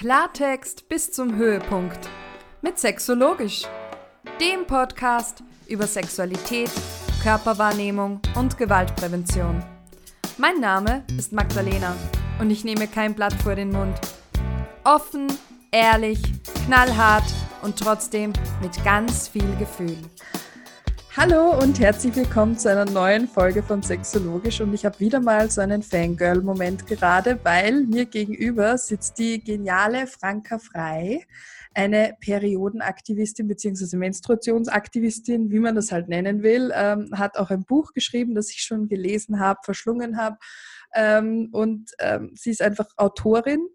Klartext bis zum Höhepunkt mit Sexologisch, dem Podcast über Sexualität, Körperwahrnehmung und Gewaltprävention. Mein Name ist Magdalena und ich nehme kein Blatt vor den Mund. Offen, ehrlich, knallhart und trotzdem mit ganz viel Gefühl. Hallo und herzlich willkommen zu einer neuen Folge von Sexologisch und ich habe wieder mal so einen Fangirl-Moment gerade, weil mir gegenüber sitzt die geniale Franka Frei, eine Periodenaktivistin bzw. Menstruationsaktivistin, wie man das halt nennen will, ähm, hat auch ein Buch geschrieben, das ich schon gelesen habe, verschlungen habe ähm, und ähm, sie ist einfach Autorin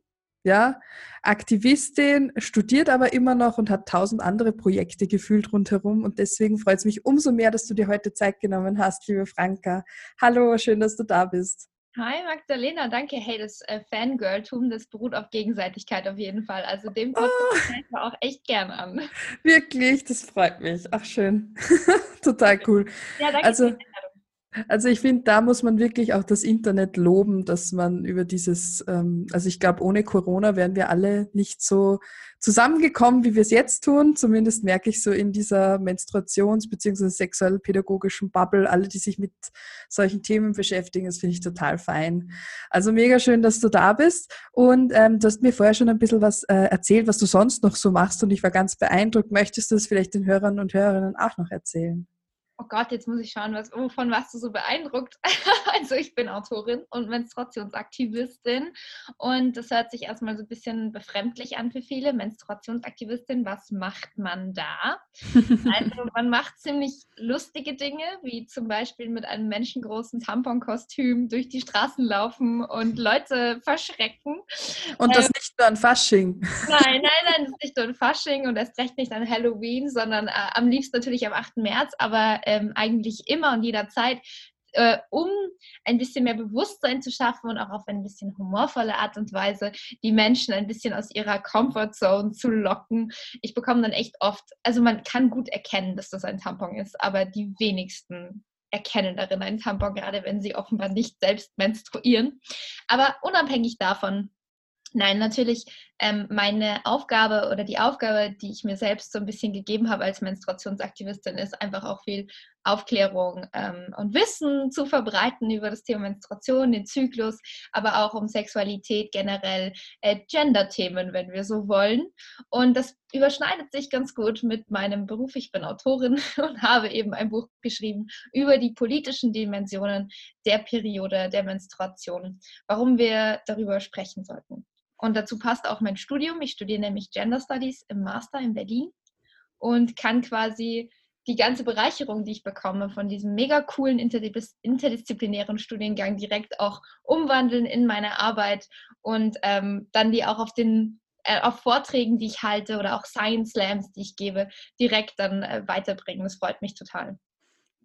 ja, Aktivistin, studiert aber immer noch und hat tausend andere Projekte gefühlt rundherum. Und deswegen freut es mich umso mehr, dass du dir heute Zeit genommen hast, liebe Franka. Hallo, schön, dass du da bist. Hi Magdalena, danke. Hey, das äh, Fangirltum, das beruht auf Gegenseitigkeit auf jeden Fall. Also dem Podcast oh. ich auch echt gern an. Wirklich, das freut mich. Ach schön. Total cool. Ja, danke. Also, also ich finde, da muss man wirklich auch das Internet loben, dass man über dieses, ähm, also ich glaube, ohne Corona wären wir alle nicht so zusammengekommen, wie wir es jetzt tun. Zumindest merke ich so in dieser Menstruations- bzw. sexuell-pädagogischen Bubble, alle, die sich mit solchen Themen beschäftigen, das finde ich total fein. Also mega schön, dass du da bist. Und ähm, du hast mir vorher schon ein bisschen was äh, erzählt, was du sonst noch so machst und ich war ganz beeindruckt. Möchtest du es vielleicht den Hörern und Hörerinnen auch noch erzählen? Oh Gott, jetzt muss ich schauen, was, von was du so beeindruckt. also ich bin Autorin und Menstruationsaktivistin und das hört sich erstmal so ein bisschen befremdlich an für viele. Menstruationsaktivistin, was macht man da? also man macht ziemlich lustige Dinge, wie zum Beispiel mit einem menschengroßen Tamponkostüm durch die Straßen laufen und Leute verschrecken. Und das ähm, nicht nur an Fasching. Nein, nein, nein, das ist nicht nur an Fasching und erst recht nicht an Halloween, sondern äh, am liebsten natürlich am 8. März, aber ähm, eigentlich immer und jederzeit, äh, um ein bisschen mehr Bewusstsein zu schaffen und auch auf ein bisschen humorvolle Art und Weise die Menschen ein bisschen aus ihrer Comfortzone zu locken. Ich bekomme dann echt oft, also man kann gut erkennen, dass das ein Tampon ist, aber die wenigsten erkennen darin einen Tampon, gerade wenn sie offenbar nicht selbst menstruieren. Aber unabhängig davon Nein, natürlich ähm, meine Aufgabe oder die Aufgabe, die ich mir selbst so ein bisschen gegeben habe als Menstruationsaktivistin, ist einfach auch viel Aufklärung ähm, und Wissen zu verbreiten über das Thema Menstruation, den Zyklus, aber auch um Sexualität generell, äh, Gender-Themen, wenn wir so wollen. Und das überschneidet sich ganz gut mit meinem Beruf. Ich bin Autorin und habe eben ein Buch geschrieben über die politischen Dimensionen der Periode, der Menstruation, warum wir darüber sprechen sollten. Und dazu passt auch mein Studium. Ich studiere nämlich Gender Studies im Master in Berlin und kann quasi die ganze Bereicherung, die ich bekomme von diesem mega coolen interdisziplinären Studiengang direkt auch umwandeln in meine Arbeit und ähm, dann die auch auf den äh, auf Vorträgen, die ich halte oder auch Science Slams, die ich gebe, direkt dann äh, weiterbringen. Das freut mich total.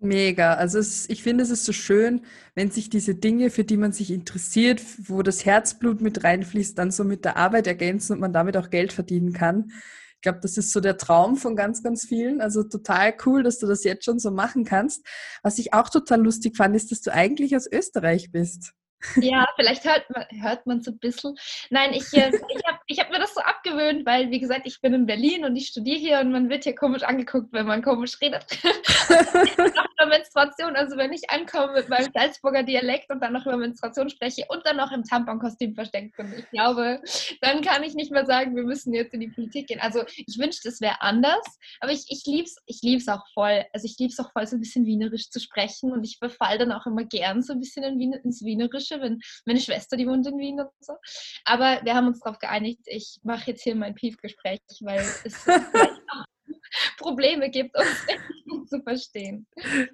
Mega. Also es, ich finde, es ist so schön, wenn sich diese Dinge, für die man sich interessiert, wo das Herzblut mit reinfließt, dann so mit der Arbeit ergänzen und man damit auch Geld verdienen kann. Ich glaube, das ist so der Traum von ganz, ganz vielen. Also total cool, dass du das jetzt schon so machen kannst. Was ich auch total lustig fand, ist, dass du eigentlich aus Österreich bist. Ja, vielleicht hört man hört ein bisschen. Nein, ich, äh, ich habe ich hab mir das so abgewöhnt, weil, wie gesagt, ich bin in Berlin und ich studiere hier und man wird hier komisch angeguckt, wenn man komisch redet. Nach der Menstruation, also wenn ich ankomme mit meinem Salzburger Dialekt und dann noch über Menstruation spreche und dann noch im Tamponkostüm versteckt bin, ich glaube, dann kann ich nicht mehr sagen, wir müssen jetzt in die Politik gehen. Also ich wünschte, es wäre anders, aber ich, ich liebe es ich lieb's auch voll. Also ich liebe es auch voll, so ein bisschen wienerisch zu sprechen und ich verfall dann auch immer gern so ein bisschen in Wien, ins Wienerische Wünsche, wenn meine Schwester, die wohnt in Wien und so. Aber wir haben uns darauf geeinigt, ich mache jetzt hier mein Piefgespräch, weil es Probleme gibt, uns zu verstehen.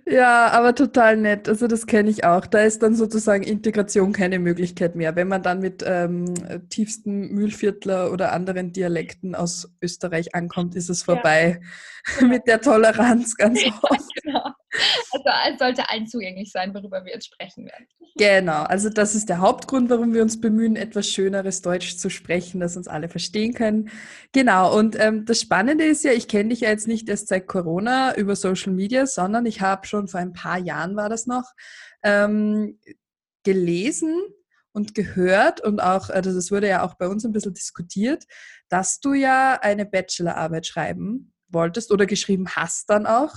Ja, aber total nett. Also das kenne ich auch. Da ist dann sozusagen Integration keine Möglichkeit mehr. Wenn man dann mit ähm, tiefsten Mühlviertler oder anderen Dialekten aus Österreich ankommt, ist es vorbei ja. mit der Toleranz ganz oft. Ja, genau. Also es sollte allen zugänglich sein, worüber wir jetzt sprechen werden. Genau, also das ist der Hauptgrund, warum wir uns bemühen, etwas schöneres Deutsch zu sprechen, dass uns alle verstehen können. Genau, und ähm, das Spannende ist ja, ich kenne dich ja jetzt nicht erst seit Corona über Social Media, sondern ich habe schon vor ein paar Jahren war das noch, ähm, gelesen und gehört und auch, also das wurde ja auch bei uns ein bisschen diskutiert, dass du ja eine Bachelorarbeit schreiben wolltest oder geschrieben hast dann auch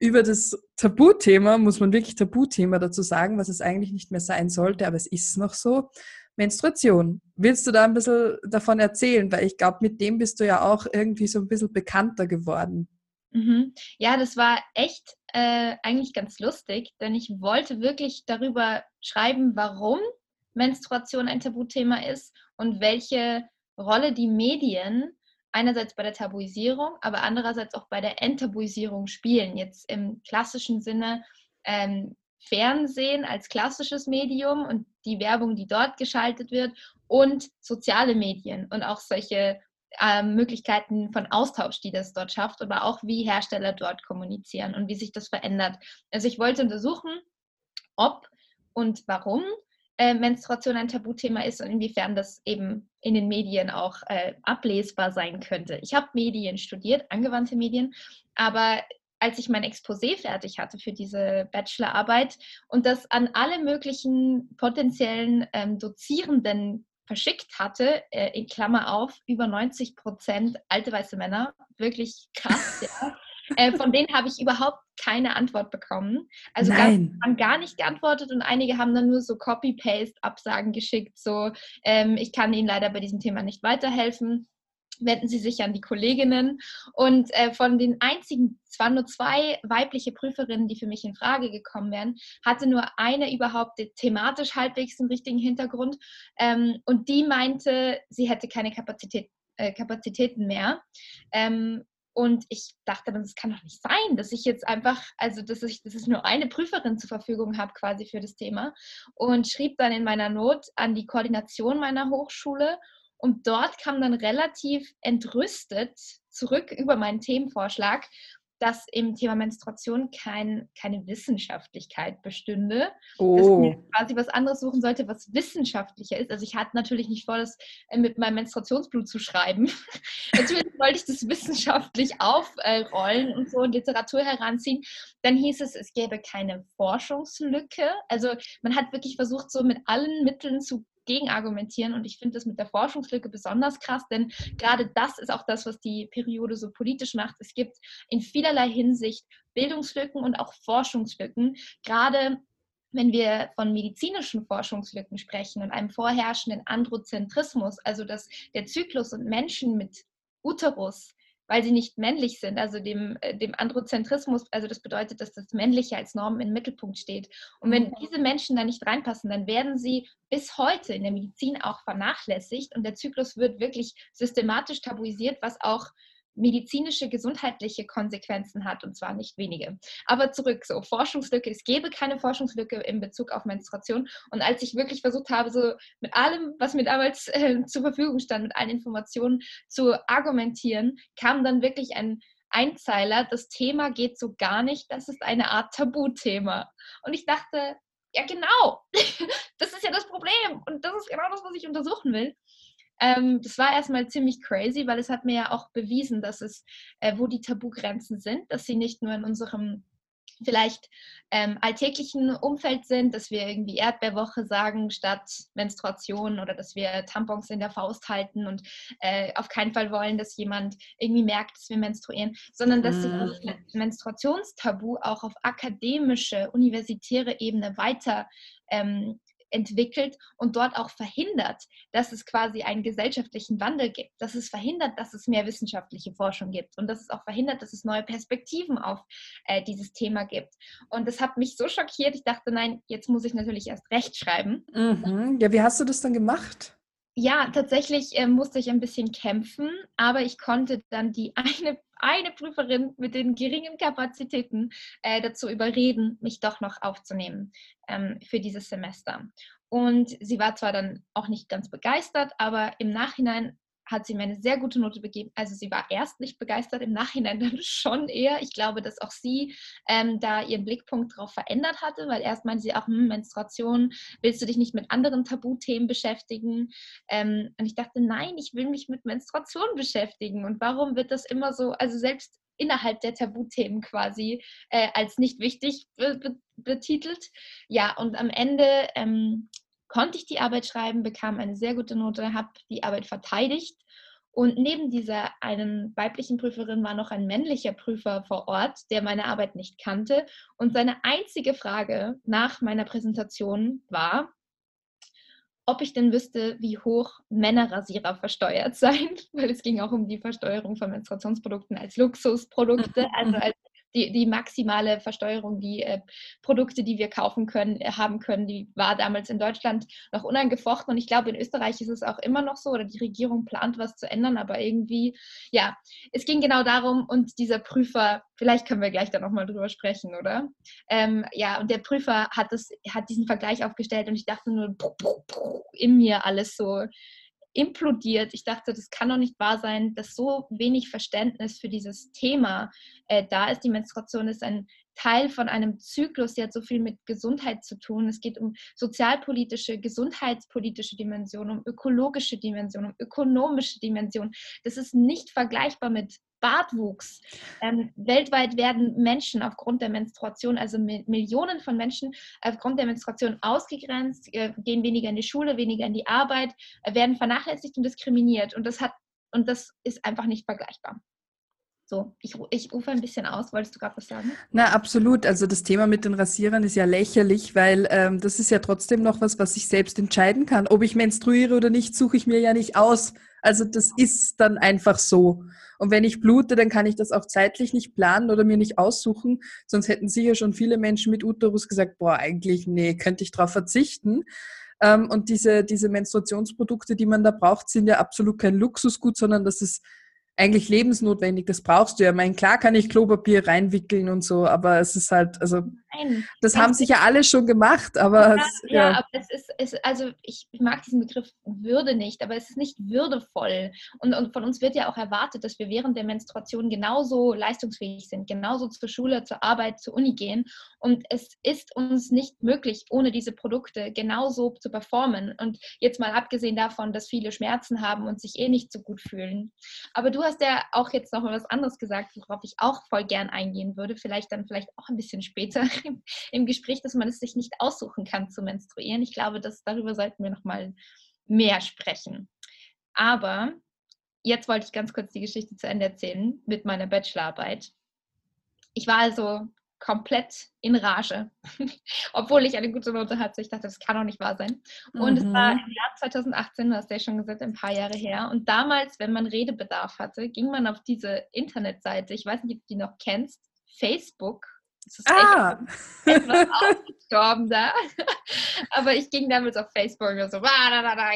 über das Tabuthema, muss man wirklich Tabuthema dazu sagen, was es eigentlich nicht mehr sein sollte, aber es ist noch so. Menstruation. Willst du da ein bisschen davon erzählen? Weil ich glaube, mit dem bist du ja auch irgendwie so ein bisschen bekannter geworden. Mhm. Ja, das war echt äh, eigentlich ganz lustig, denn ich wollte wirklich darüber schreiben, warum Menstruation ein Tabuthema ist und welche Rolle die Medien einerseits bei der Tabuisierung, aber andererseits auch bei der Enttabuisierung spielen. Jetzt im klassischen Sinne ähm, Fernsehen als klassisches Medium und die Werbung, die dort geschaltet wird und soziale Medien und auch solche äh, Möglichkeiten von Austausch, die das dort schafft, aber auch wie Hersteller dort kommunizieren und wie sich das verändert. Also ich wollte untersuchen, ob und warum äh, Menstruation ein Tabuthema ist und inwiefern das eben in den Medien auch äh, ablesbar sein könnte. Ich habe Medien studiert, angewandte Medien, aber als ich mein Exposé fertig hatte für diese Bachelorarbeit und das an alle möglichen potenziellen ähm, Dozierenden verschickt hatte, äh, in Klammer auf, über 90 Prozent alte weiße Männer, wirklich krass, ja. Äh, von denen habe ich überhaupt keine Antwort bekommen. Also ganz, haben gar nicht geantwortet und einige haben dann nur so Copy-Paste-Absagen geschickt, so ähm, ich kann Ihnen leider bei diesem Thema nicht weiterhelfen wenden Sie sich an die Kolleginnen. Und äh, von den einzigen, zwar nur zwei weibliche Prüferinnen, die für mich in Frage gekommen wären, hatte nur eine überhaupt thematisch halbwegs den richtigen Hintergrund. Ähm, und die meinte, sie hätte keine Kapazität, äh, Kapazitäten mehr. Ähm, und ich dachte dann, das kann doch nicht sein, dass ich jetzt einfach, also dass ich, dass ich nur eine Prüferin zur Verfügung habe quasi für das Thema. Und schrieb dann in meiner Not an die Koordination meiner Hochschule und dort kam dann relativ entrüstet zurück über meinen Themenvorschlag, dass im Thema Menstruation kein, keine Wissenschaftlichkeit bestünde. Oh. Dass ich mir quasi was anderes suchen sollte, was wissenschaftlicher ist. Also ich hatte natürlich nicht vor, das äh, mit meinem Menstruationsblut zu schreiben. natürlich wollte ich das wissenschaftlich aufrollen und so in Literatur heranziehen. Dann hieß es, es gäbe keine Forschungslücke. Also man hat wirklich versucht, so mit allen Mitteln zu gegenargumentieren. Und ich finde das mit der Forschungslücke besonders krass, denn gerade das ist auch das, was die Periode so politisch macht. Es gibt in vielerlei Hinsicht Bildungslücken und auch Forschungslücken. Gerade wenn wir von medizinischen Forschungslücken sprechen und einem vorherrschenden Androzentrismus, also dass der Zyklus und Menschen mit Uterus weil sie nicht männlich sind, also dem, äh, dem Androzentrismus, also das bedeutet, dass das Männliche als Norm im Mittelpunkt steht. Und wenn mhm. diese Menschen da nicht reinpassen, dann werden sie bis heute in der Medizin auch vernachlässigt und der Zyklus wird wirklich systematisch tabuisiert, was auch medizinische, gesundheitliche Konsequenzen hat und zwar nicht wenige. Aber zurück, so Forschungslücke, es gäbe keine Forschungslücke in Bezug auf Menstruation und als ich wirklich versucht habe, so mit allem, was mir damals äh, zur Verfügung stand, mit allen Informationen zu argumentieren, kam dann wirklich ein Einzeiler, das Thema geht so gar nicht, das ist eine Art Tabuthema. Und ich dachte, ja genau, das ist ja das Problem und das ist genau das, was ich untersuchen will. Ähm, das war erstmal ziemlich crazy, weil es hat mir ja auch bewiesen, dass es, äh, wo die Tabugrenzen sind, dass sie nicht nur in unserem vielleicht ähm, alltäglichen Umfeld sind, dass wir irgendwie Erdbeerwoche sagen statt Menstruation oder dass wir Tampons in der Faust halten und äh, auf keinen Fall wollen, dass jemand irgendwie merkt, dass wir menstruieren, sondern dass sich das mhm. Menstruationstabu auch auf akademische, universitäre Ebene weiter ähm, entwickelt und dort auch verhindert, dass es quasi einen gesellschaftlichen Wandel gibt, dass es verhindert, dass es mehr wissenschaftliche Forschung gibt und dass es auch verhindert, dass es neue Perspektiven auf äh, dieses Thema gibt. Und das hat mich so schockiert, ich dachte, nein, jetzt muss ich natürlich erst recht schreiben. Mhm. Ja, wie hast du das dann gemacht? Ja, tatsächlich äh, musste ich ein bisschen kämpfen, aber ich konnte dann die eine, eine Prüferin mit den geringen Kapazitäten äh, dazu überreden, mich doch noch aufzunehmen ähm, für dieses Semester. Und sie war zwar dann auch nicht ganz begeistert, aber im Nachhinein hat sie mir eine sehr gute Note begeben. Also sie war erst nicht begeistert, im Nachhinein dann schon eher. Ich glaube, dass auch sie ähm, da ihren Blickpunkt darauf verändert hatte, weil erst meinte sie auch, hm, Menstruation, willst du dich nicht mit anderen Tabuthemen beschäftigen? Ähm, und ich dachte, nein, ich will mich mit Menstruation beschäftigen. Und warum wird das immer so, also selbst innerhalb der Tabuthemen quasi äh, als nicht wichtig be betitelt? Ja, und am Ende ähm, konnte ich die Arbeit schreiben, bekam eine sehr gute Note, habe die Arbeit verteidigt. Und neben dieser einen weiblichen Prüferin war noch ein männlicher Prüfer vor Ort, der meine Arbeit nicht kannte. Und seine einzige Frage nach meiner Präsentation war, ob ich denn wüsste, wie hoch Männerrasierer versteuert seien, weil es ging auch um die Versteuerung von Menstruationsprodukten als Luxusprodukte, also als die, die maximale Versteuerung, die äh, Produkte, die wir kaufen können, äh, haben können, die war damals in Deutschland noch unangefochten. Und ich glaube, in Österreich ist es auch immer noch so, oder die Regierung plant was zu ändern, aber irgendwie, ja, es ging genau darum, und dieser Prüfer, vielleicht können wir gleich da nochmal drüber sprechen, oder? Ähm, ja, und der Prüfer hat, das, hat diesen Vergleich aufgestellt und ich dachte nur, in mir alles so implodiert. Ich dachte, das kann doch nicht wahr sein, dass so wenig Verständnis für dieses Thema äh, da ist. Die Menstruation ist ein Teil von einem Zyklus, der hat so viel mit Gesundheit zu tun. Es geht um sozialpolitische, gesundheitspolitische Dimensionen, um ökologische Dimensionen, um ökonomische Dimensionen. Das ist nicht vergleichbar mit Bartwuchs. Ähm, weltweit werden Menschen aufgrund der Menstruation, also Millionen von Menschen aufgrund der Menstruation ausgegrenzt, äh, gehen weniger in die Schule, weniger in die Arbeit, äh, werden vernachlässigt und diskriminiert. Und das hat und das ist einfach nicht vergleichbar. So, ich, ich rufe ein bisschen aus. Wolltest du gerade was sagen? Na, absolut. Also das Thema mit den Rasierern ist ja lächerlich, weil ähm, das ist ja trotzdem noch was, was ich selbst entscheiden kann. Ob ich menstruiere oder nicht, suche ich mir ja nicht aus. Also das ist dann einfach so. Und wenn ich blute, dann kann ich das auch zeitlich nicht planen oder mir nicht aussuchen. Sonst hätten sicher schon viele Menschen mit Uterus gesagt, boah, eigentlich, nee, könnte ich darauf verzichten. Ähm, und diese, diese Menstruationsprodukte, die man da braucht, sind ja absolut kein Luxusgut, sondern das ist eigentlich lebensnotwendig. Das brauchst du ja. Ich meine, klar kann ich Klopapier reinwickeln und so, aber es ist halt, also Nein. Das haben sich ja alle schon gemacht, aber. Ja, es, ja. ja aber es ist, es, also ich mag diesen Begriff Würde nicht, aber es ist nicht würdevoll. Und, und von uns wird ja auch erwartet, dass wir während der Menstruation genauso leistungsfähig sind, genauso zur Schule, zur Arbeit, zur Uni gehen. Und es ist uns nicht möglich, ohne diese Produkte genauso zu performen. Und jetzt mal abgesehen davon, dass viele Schmerzen haben und sich eh nicht so gut fühlen. Aber du hast ja auch jetzt noch mal was anderes gesagt, worauf ich auch voll gern eingehen würde, vielleicht dann vielleicht auch ein bisschen später im, im Gespräch, dass man es sich nicht aussuchen kann zu menstruieren. Ich glaube, dass darüber sollten wir noch mal mehr sprechen. Aber jetzt wollte ich ganz kurz die Geschichte zu Ende erzählen mit meiner Bachelorarbeit. Ich war also komplett in Rage, obwohl ich eine gute Note hatte. Ich dachte, das kann doch nicht wahr sein. Und mhm. es war mhm. im Jahr 2018, du hast ja schon gesagt, ein paar Jahre her. Und damals, wenn man Redebedarf hatte, ging man auf diese Internetseite, ich weiß nicht, ob du die noch kennst, Facebook es ist ah. etwas ausgestorben da. Aber ich ging damals auf Facebook und so,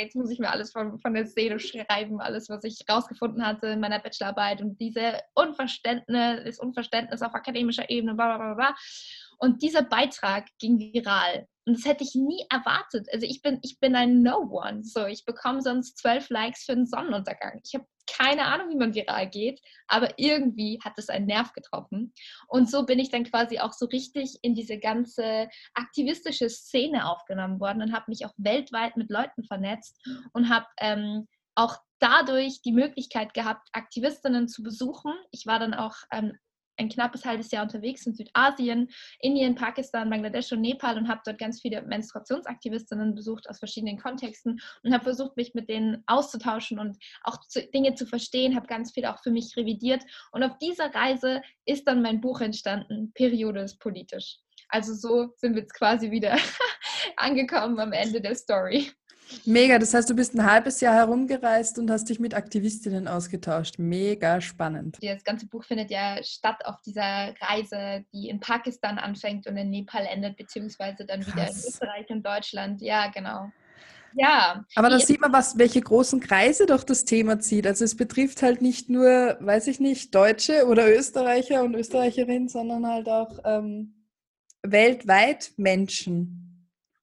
jetzt muss ich mir alles von, von der Seele schreiben, alles, was ich rausgefunden hatte in meiner Bachelorarbeit und diese Unverständnis, das Unverständnis auf akademischer Ebene, bla bla bla. Und dieser Beitrag ging viral. Und das hätte ich nie erwartet. Also ich bin, ich bin ein No-One. So, ich bekomme sonst zwölf Likes für einen Sonnenuntergang. Ich habe keine Ahnung, wie man viral geht, aber irgendwie hat es einen Nerv getroffen. Und so bin ich dann quasi auch so richtig in diese ganze aktivistische Szene aufgenommen worden und habe mich auch weltweit mit Leuten vernetzt und habe ähm, auch dadurch die Möglichkeit gehabt, Aktivistinnen zu besuchen. Ich war dann auch ähm, ein knappes halbes Jahr unterwegs in Südasien, Indien, Pakistan, Bangladesch und Nepal und habe dort ganz viele Menstruationsaktivistinnen besucht aus verschiedenen Kontexten und habe versucht, mich mit denen auszutauschen und auch zu, Dinge zu verstehen, habe ganz viel auch für mich revidiert. Und auf dieser Reise ist dann mein Buch entstanden, Periode ist politisch. Also so sind wir jetzt quasi wieder angekommen am Ende der Story. Mega, das heißt, du bist ein halbes Jahr herumgereist und hast dich mit Aktivistinnen ausgetauscht. Mega spannend. Das ganze Buch findet ja statt auf dieser Reise, die in Pakistan anfängt und in Nepal endet, beziehungsweise dann Krass. wieder in Österreich und Deutschland. Ja, genau. Ja. Aber da sieht man, was, welche großen Kreise doch das Thema zieht. Also es betrifft halt nicht nur, weiß ich nicht, Deutsche oder Österreicher und Österreicherinnen, sondern halt auch ähm, weltweit Menschen.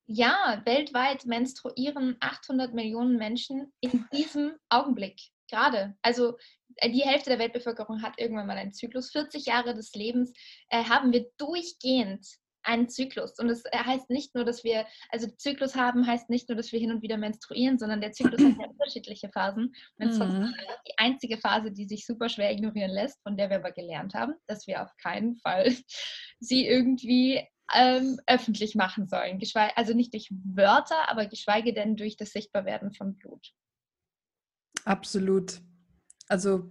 Ja, weltweit menstruieren 800 Millionen Menschen in diesem Augenblick gerade. Also äh, die Hälfte der Weltbevölkerung hat irgendwann mal einen Zyklus. 40 Jahre des Lebens äh, haben wir durchgehend einen Zyklus. Und es äh, heißt nicht nur, dass wir, also Zyklus haben, heißt nicht nur, dass wir hin und wieder menstruieren, sondern der Zyklus hat ja unterschiedliche Phasen. Menstruation mhm. ist die einzige Phase, die sich super schwer ignorieren lässt, von der wir aber gelernt haben, dass wir auf keinen Fall sie irgendwie ähm, öffentlich machen sollen. also nicht durch Wörter, aber geschweige denn durch das Sichtbarwerden von Blut. Absolut. Also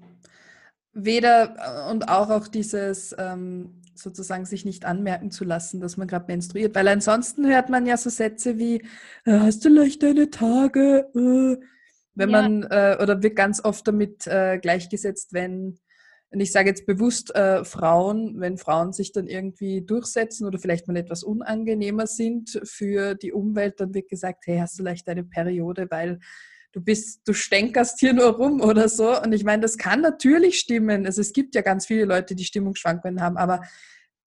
weder äh, und auch auch dieses ähm, sozusagen sich nicht anmerken zu lassen, dass man gerade menstruiert, weil ansonsten hört man ja so Sätze wie äh, hast du leicht deine Tage, äh, wenn ja. man äh, oder wird ganz oft damit äh, gleichgesetzt, wenn und ich sage jetzt bewusst äh, Frauen, wenn Frauen sich dann irgendwie durchsetzen oder vielleicht mal etwas unangenehmer sind für die Umwelt, dann wird gesagt, hey, hast du leicht eine Periode, weil du bist, du stänkerst hier nur rum oder so. Und ich meine, das kann natürlich stimmen. Also es gibt ja ganz viele Leute, die Stimmungsschwankungen haben, aber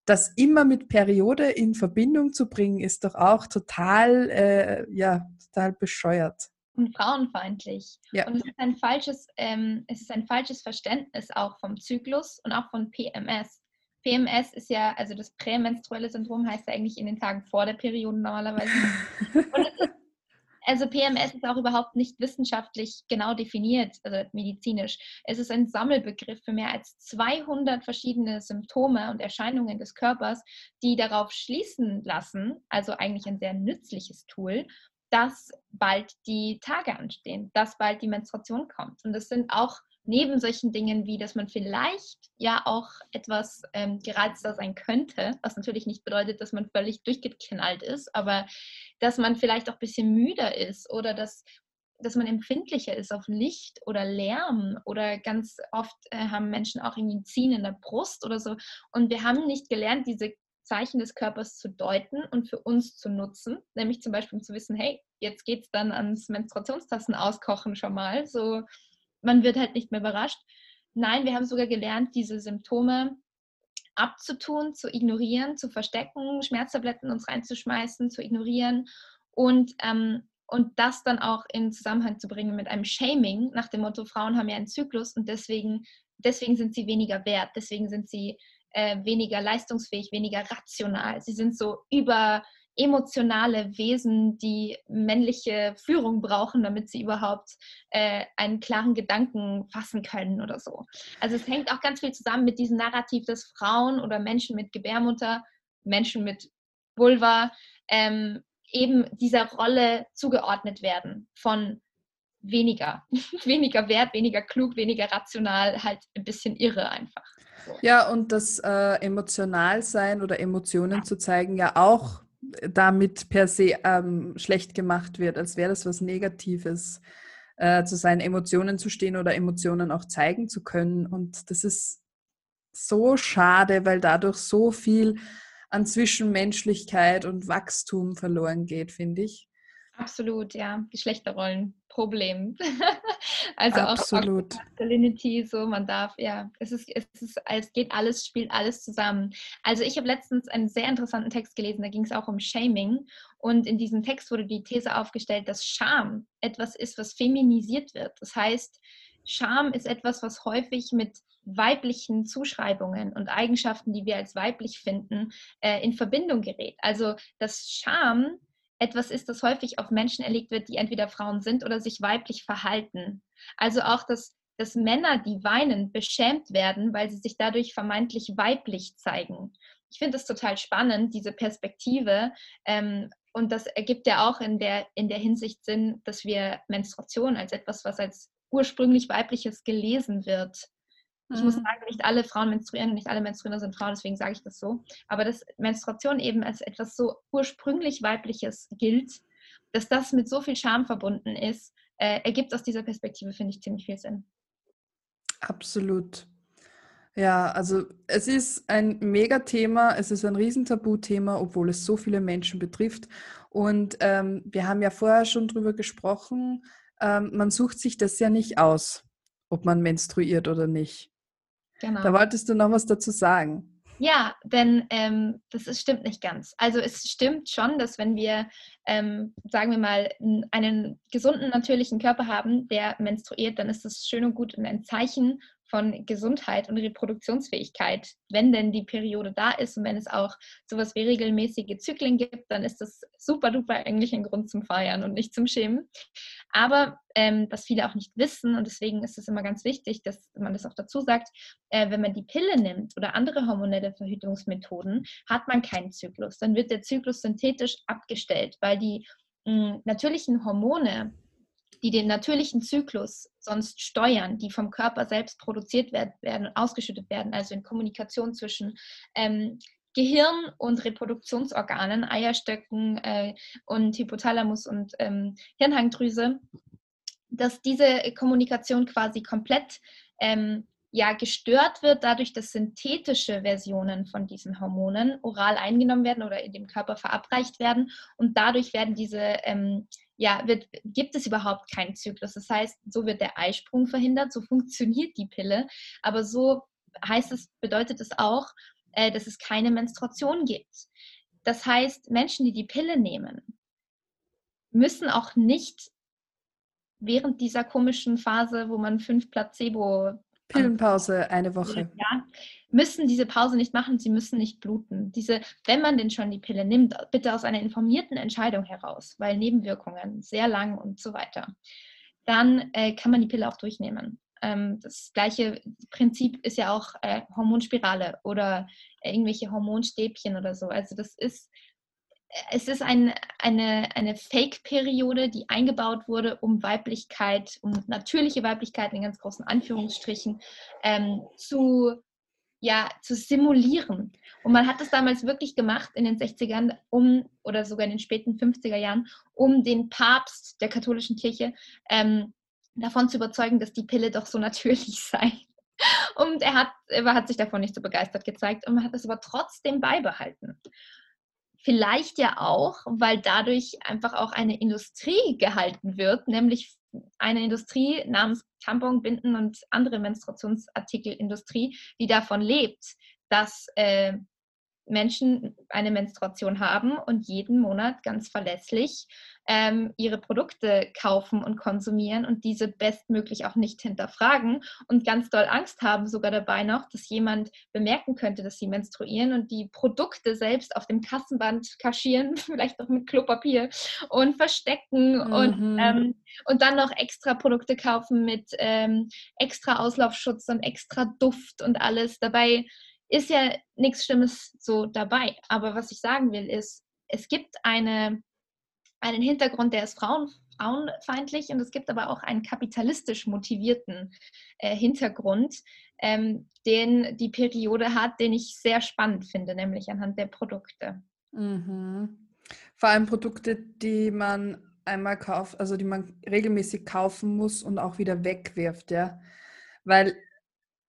das immer mit Periode in Verbindung zu bringen, ist doch auch total, äh, ja, total bescheuert und frauenfeindlich. Ja. Und es ist ein falsches, ähm, es ist ein falsches Verständnis auch vom Zyklus und auch von PMS. PMS ist ja, also das prämenstruelle Syndrom heißt ja eigentlich in den Tagen vor der Periode normalerweise. ist, also PMS ist auch überhaupt nicht wissenschaftlich genau definiert, also medizinisch. Es ist ein Sammelbegriff für mehr als 200 verschiedene Symptome und Erscheinungen des Körpers, die darauf schließen lassen, also eigentlich ein sehr nützliches Tool, dass bald die Tage anstehen, dass bald die Menstruation kommt. Und das sind auch neben solchen Dingen wie, dass man vielleicht ja auch etwas ähm, gereizter sein könnte, was natürlich nicht bedeutet, dass man völlig durchgeknallt ist, aber dass man vielleicht auch ein bisschen müder ist oder dass, dass man empfindlicher ist auf Licht oder Lärm oder ganz oft äh, haben Menschen auch irgendwie Ziehen in der Brust oder so. Und wir haben nicht gelernt, diese Zeichen des Körpers zu deuten und für uns zu nutzen. Nämlich zum Beispiel um zu wissen, hey, jetzt geht es dann ans Menstruationstassen auskochen schon mal. So, man wird halt nicht mehr überrascht. Nein, wir haben sogar gelernt, diese Symptome abzutun, zu ignorieren, zu verstecken, Schmerztabletten uns reinzuschmeißen, zu ignorieren und, ähm, und das dann auch in Zusammenhang zu bringen mit einem Shaming nach dem Motto, Frauen haben ja einen Zyklus und deswegen, deswegen sind sie weniger wert, deswegen sind sie äh, weniger leistungsfähig, weniger rational. Sie sind so über emotionale Wesen, die männliche Führung brauchen, damit sie überhaupt äh, einen klaren Gedanken fassen können oder so. Also es hängt auch ganz viel zusammen mit diesem Narrativ, dass Frauen oder Menschen mit Gebärmutter, Menschen mit Vulva ähm, eben dieser Rolle zugeordnet werden von weniger, weniger wert, weniger klug, weniger rational, halt ein bisschen irre einfach. Ja, und das äh, Emotionalsein oder Emotionen zu zeigen ja auch damit per se ähm, schlecht gemacht wird, als wäre das was Negatives, äh, zu seinen Emotionen zu stehen oder Emotionen auch zeigen zu können. Und das ist so schade, weil dadurch so viel an Zwischenmenschlichkeit und Wachstum verloren geht, finde ich. Absolut, ja. Geschlechterrollenproblem. also Absolut. auch Masculinity, so man darf, ja, es ist, es ist, es geht alles, spielt alles zusammen. Also ich habe letztens einen sehr interessanten Text gelesen, da ging es auch um Shaming. Und in diesem Text wurde die These aufgestellt, dass Scham etwas ist, was feminisiert wird. Das heißt, Scham ist etwas, was häufig mit weiblichen Zuschreibungen und Eigenschaften, die wir als weiblich finden, äh, in Verbindung gerät. Also dass Scham etwas ist, das häufig auf Menschen erlegt wird, die entweder Frauen sind oder sich weiblich verhalten. Also auch, dass, dass Männer, die weinen, beschämt werden, weil sie sich dadurch vermeintlich weiblich zeigen. Ich finde es total spannend, diese Perspektive. Ähm, und das ergibt ja auch in der, in der Hinsicht Sinn, dass wir Menstruation als etwas, was als ursprünglich weibliches gelesen wird, ich muss mhm. sagen, nicht alle Frauen menstruieren, nicht alle Menstruierende sind Frauen, deswegen sage ich das so. Aber dass Menstruation eben als etwas so ursprünglich Weibliches gilt, dass das mit so viel Scham verbunden ist, äh, ergibt aus dieser Perspektive, finde ich, ziemlich viel Sinn. Absolut. Ja, also es ist ein Megathema, es ist ein Riesentabuthema, obwohl es so viele Menschen betrifft. Und ähm, wir haben ja vorher schon drüber gesprochen, ähm, man sucht sich das ja nicht aus, ob man menstruiert oder nicht. Genau. Da wolltest du noch was dazu sagen. Ja, denn ähm, das ist, stimmt nicht ganz. Also es stimmt schon, dass wenn wir, ähm, sagen wir mal, einen gesunden, natürlichen Körper haben, der menstruiert, dann ist das schön und gut und ein Zeichen von Gesundheit und Reproduktionsfähigkeit. Wenn denn die Periode da ist und wenn es auch sowas wie regelmäßige Zyklen gibt, dann ist das super duper eigentlich ein Grund zum Feiern und nicht zum Schämen. Aber ähm, was viele auch nicht wissen, und deswegen ist es immer ganz wichtig, dass man das auch dazu sagt, äh, wenn man die Pille nimmt oder andere hormonelle Verhütungsmethoden, hat man keinen Zyklus. Dann wird der Zyklus synthetisch abgestellt, weil die mh, natürlichen Hormone, die den natürlichen Zyklus sonst steuern, die vom Körper selbst produziert werden und ausgeschüttet werden, also in Kommunikation zwischen ähm, Gehirn und Reproduktionsorganen, Eierstöcken äh, und Hypothalamus und ähm, Hirnhangdrüse, dass diese Kommunikation quasi komplett ähm, ja, gestört wird, dadurch, dass synthetische Versionen von diesen Hormonen oral eingenommen werden oder in dem Körper verabreicht werden. Und dadurch werden diese ähm, ja, wird, gibt es überhaupt keinen Zyklus. Das heißt, so wird der Eisprung verhindert, so funktioniert die Pille. Aber so heißt es, bedeutet es auch, äh, dass es keine Menstruation gibt. Das heißt, Menschen, die die Pille nehmen, müssen auch nicht während dieser komischen Phase, wo man fünf Placebo Pillenpause eine Woche. Ja, müssen diese Pause nicht machen, sie müssen nicht bluten. Diese, wenn man denn schon die Pille nimmt, bitte aus einer informierten Entscheidung heraus, weil Nebenwirkungen sehr lang und so weiter. Dann äh, kann man die Pille auch durchnehmen. Ähm, das gleiche Prinzip ist ja auch äh, Hormonspirale oder äh, irgendwelche Hormonstäbchen oder so. Also das ist es ist ein, eine, eine Fake-Periode, die eingebaut wurde, um Weiblichkeit, um natürliche Weiblichkeit in ganz großen Anführungsstrichen ähm, zu, ja, zu simulieren. Und man hat das damals wirklich gemacht in den 60ern, um, oder sogar in den späten 50er Jahren, um den Papst der katholischen Kirche ähm, davon zu überzeugen, dass die Pille doch so natürlich sei. Und er hat, er hat sich davon nicht so begeistert gezeigt und man hat es aber trotzdem beibehalten. Vielleicht ja auch, weil dadurch einfach auch eine Industrie gehalten wird, nämlich eine Industrie namens Tampon, Binden und andere Menstruationsartikelindustrie, die davon lebt, dass äh, Menschen eine Menstruation haben und jeden Monat ganz verlässlich ähm, ihre Produkte kaufen und konsumieren und diese bestmöglich auch nicht hinterfragen und ganz doll Angst haben sogar dabei noch, dass jemand bemerken könnte, dass sie menstruieren und die Produkte selbst auf dem Kassenband kaschieren, vielleicht noch mit Klopapier und verstecken mhm. und, ähm, und dann noch extra Produkte kaufen mit ähm, extra Auslaufschutz und extra Duft und alles. Dabei ist ja nichts Schlimmes so dabei. Aber was ich sagen will, ist, es gibt eine, einen Hintergrund, der ist Frauen, frauenfeindlich und es gibt aber auch einen kapitalistisch motivierten äh, Hintergrund, ähm, den die Periode hat, den ich sehr spannend finde, nämlich anhand der Produkte. Mhm. Vor allem Produkte, die man einmal kauft, also die man regelmäßig kaufen muss und auch wieder wegwirft, ja. Weil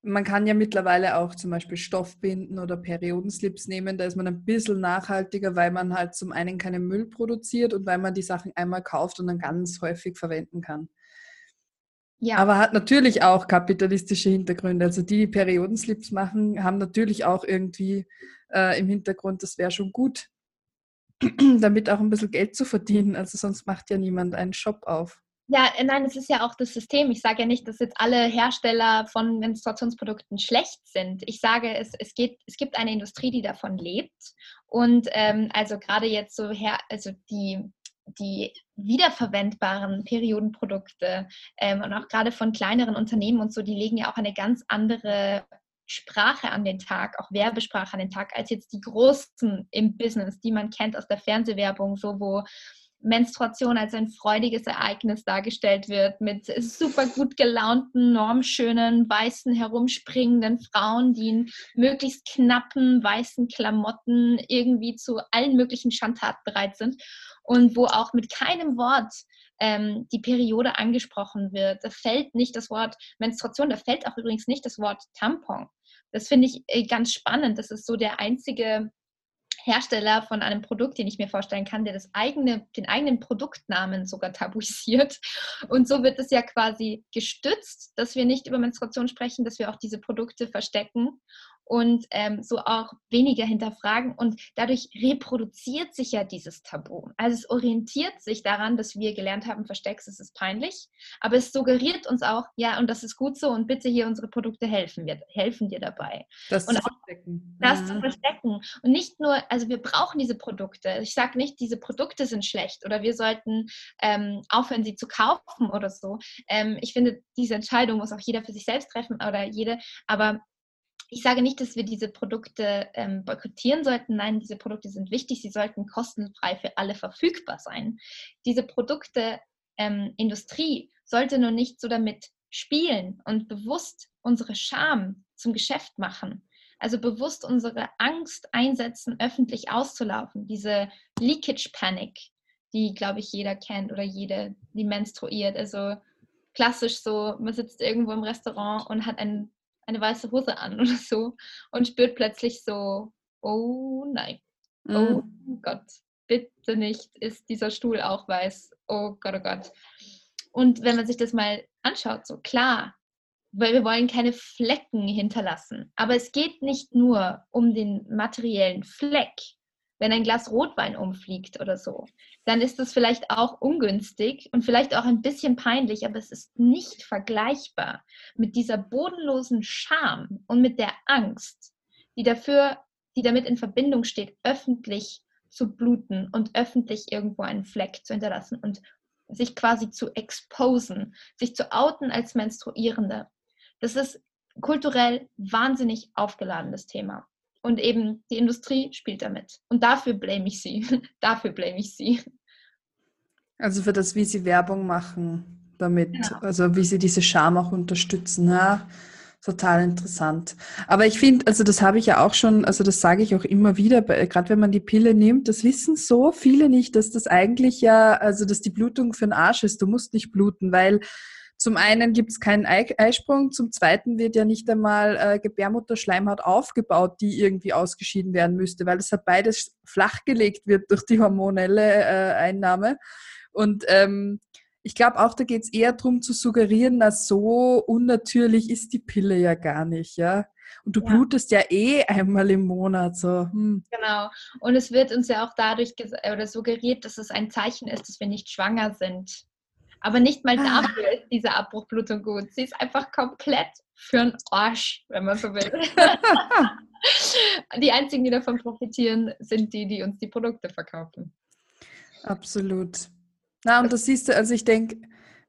man kann ja mittlerweile auch zum Beispiel Stoffbinden oder Periodenslips nehmen. Da ist man ein bisschen nachhaltiger, weil man halt zum einen keinen Müll produziert und weil man die Sachen einmal kauft und dann ganz häufig verwenden kann. Ja. Aber hat natürlich auch kapitalistische Hintergründe. Also die, die Periodenslips machen, haben natürlich auch irgendwie äh, im Hintergrund, das wäre schon gut, damit auch ein bisschen Geld zu verdienen. Also sonst macht ja niemand einen Shop auf. Ja, äh, nein, es ist ja auch das System. Ich sage ja nicht, dass jetzt alle Hersteller von Menstruationsprodukten schlecht sind. Ich sage, es, es, geht, es gibt eine Industrie, die davon lebt. Und ähm, also gerade jetzt so her, also die, die wiederverwendbaren Periodenprodukte ähm, und auch gerade von kleineren Unternehmen und so, die legen ja auch eine ganz andere Sprache an den Tag, auch Werbesprache an den Tag, als jetzt die großen im Business, die man kennt aus der Fernsehwerbung, so wo Menstruation als ein freudiges Ereignis dargestellt wird, mit super gut gelaunten, normschönen, weißen, herumspringenden Frauen, die in möglichst knappen, weißen Klamotten irgendwie zu allen möglichen Schandtaten bereit sind und wo auch mit keinem Wort ähm, die Periode angesprochen wird. Da fällt nicht das Wort Menstruation, da fällt auch übrigens nicht das Wort Tampon. Das finde ich äh, ganz spannend. Das ist so der einzige Hersteller von einem Produkt, den ich mir vorstellen kann, der das eigene, den eigenen Produktnamen sogar tabuisiert. Und so wird es ja quasi gestützt, dass wir nicht über Menstruation sprechen, dass wir auch diese Produkte verstecken. Und ähm, so auch weniger hinterfragen. Und dadurch reproduziert sich ja dieses Tabu. Also es orientiert sich daran, dass wir gelernt haben, versteckst, es ist peinlich. Aber es suggeriert uns auch, ja, und das ist gut so und bitte hier unsere Produkte helfen, wir, helfen dir dabei. Das und zu verstecken. Das Mhm. zu verstecken. Und nicht nur, also wir brauchen diese Produkte. Ich sage nicht, diese Produkte sind schlecht oder wir sollten ähm, aufhören, sie zu kaufen oder so. Ähm, ich finde, diese Entscheidung muss auch jeder für sich selbst treffen oder jede. Aber ich sage nicht, dass wir diese Produkte ähm, boykottieren sollten. Nein, diese Produkte sind wichtig. Sie sollten kostenfrei für alle verfügbar sein. Diese Produkte, ähm, sollte nur nicht so damit spielen und bewusst unsere Scham zum Geschäft machen. Also bewusst unsere Angst einsetzen, öffentlich auszulaufen. Diese Leakage Panic, die, glaube ich, jeder kennt oder jede, die menstruiert. Also klassisch so, man sitzt irgendwo im Restaurant und hat ein, eine weiße Hose an oder so und spürt plötzlich so, oh nein, oh Mhm. Gott, bitte nicht, ist dieser Stuhl auch weiß. Oh Gott, oh Gott. Und wenn man sich das mal anschaut, so klar, weil wir wollen keine Flecken hinterlassen. Aber es geht nicht nur um den materiellen Fleck. Wenn ein Glas Rotwein umfliegt oder so, dann ist das vielleicht auch ungünstig und vielleicht auch ein bisschen peinlich, aber es ist nicht vergleichbar mit dieser bodenlosen Scham und mit der Angst, die dafür, die damit in Verbindung steht, öffentlich zu bluten und öffentlich irgendwo einen Fleck zu hinterlassen und sich quasi zu exposen, sich zu outen als Menstruierende. Das ist kulturell wahnsinnig aufgeladenes Thema. Und eben die Industrie spielt damit. Und dafür blame ich sie. dafür blame ich sie. Also für das, wie sie Werbung machen damit, Genau. also wie sie diese Scham auch unterstützen. Ja, total interessant. Aber ich finde, also das habe ich ja auch schon, also das sage ich auch immer wieder, gerade wenn man die Pille nimmt, das wissen so viele nicht, dass das eigentlich ja, also dass die Blutung für den Arsch ist. Du musst nicht bluten, weil zum einen gibt es keinen Ei Eisprung, zum zweiten wird ja nicht einmal äh, Gebärmutterschleimhaut aufgebaut, die irgendwie ausgeschieden werden müsste, weil es halt beides flachgelegt wird durch die hormonelle äh, Einnahme. Und ähm, ich glaube auch, da geht es eher darum zu suggerieren, na so unnatürlich ist die Pille ja gar nicht, ja. Und du Ja. blutest ja eh einmal im Monat so. Hm. Genau. Und es wird uns ja auch dadurch oder suggeriert, dass es ein Zeichen ist, dass wir nicht schwanger sind. Aber nicht mal Ah. dafür ist diese Abbruchblutung gut. Sie ist einfach komplett für den Arsch, wenn man so will. die einzigen, die davon profitieren, sind die, die uns die Produkte verkaufen. Absolut. Na, und das siehst du, also ich denke,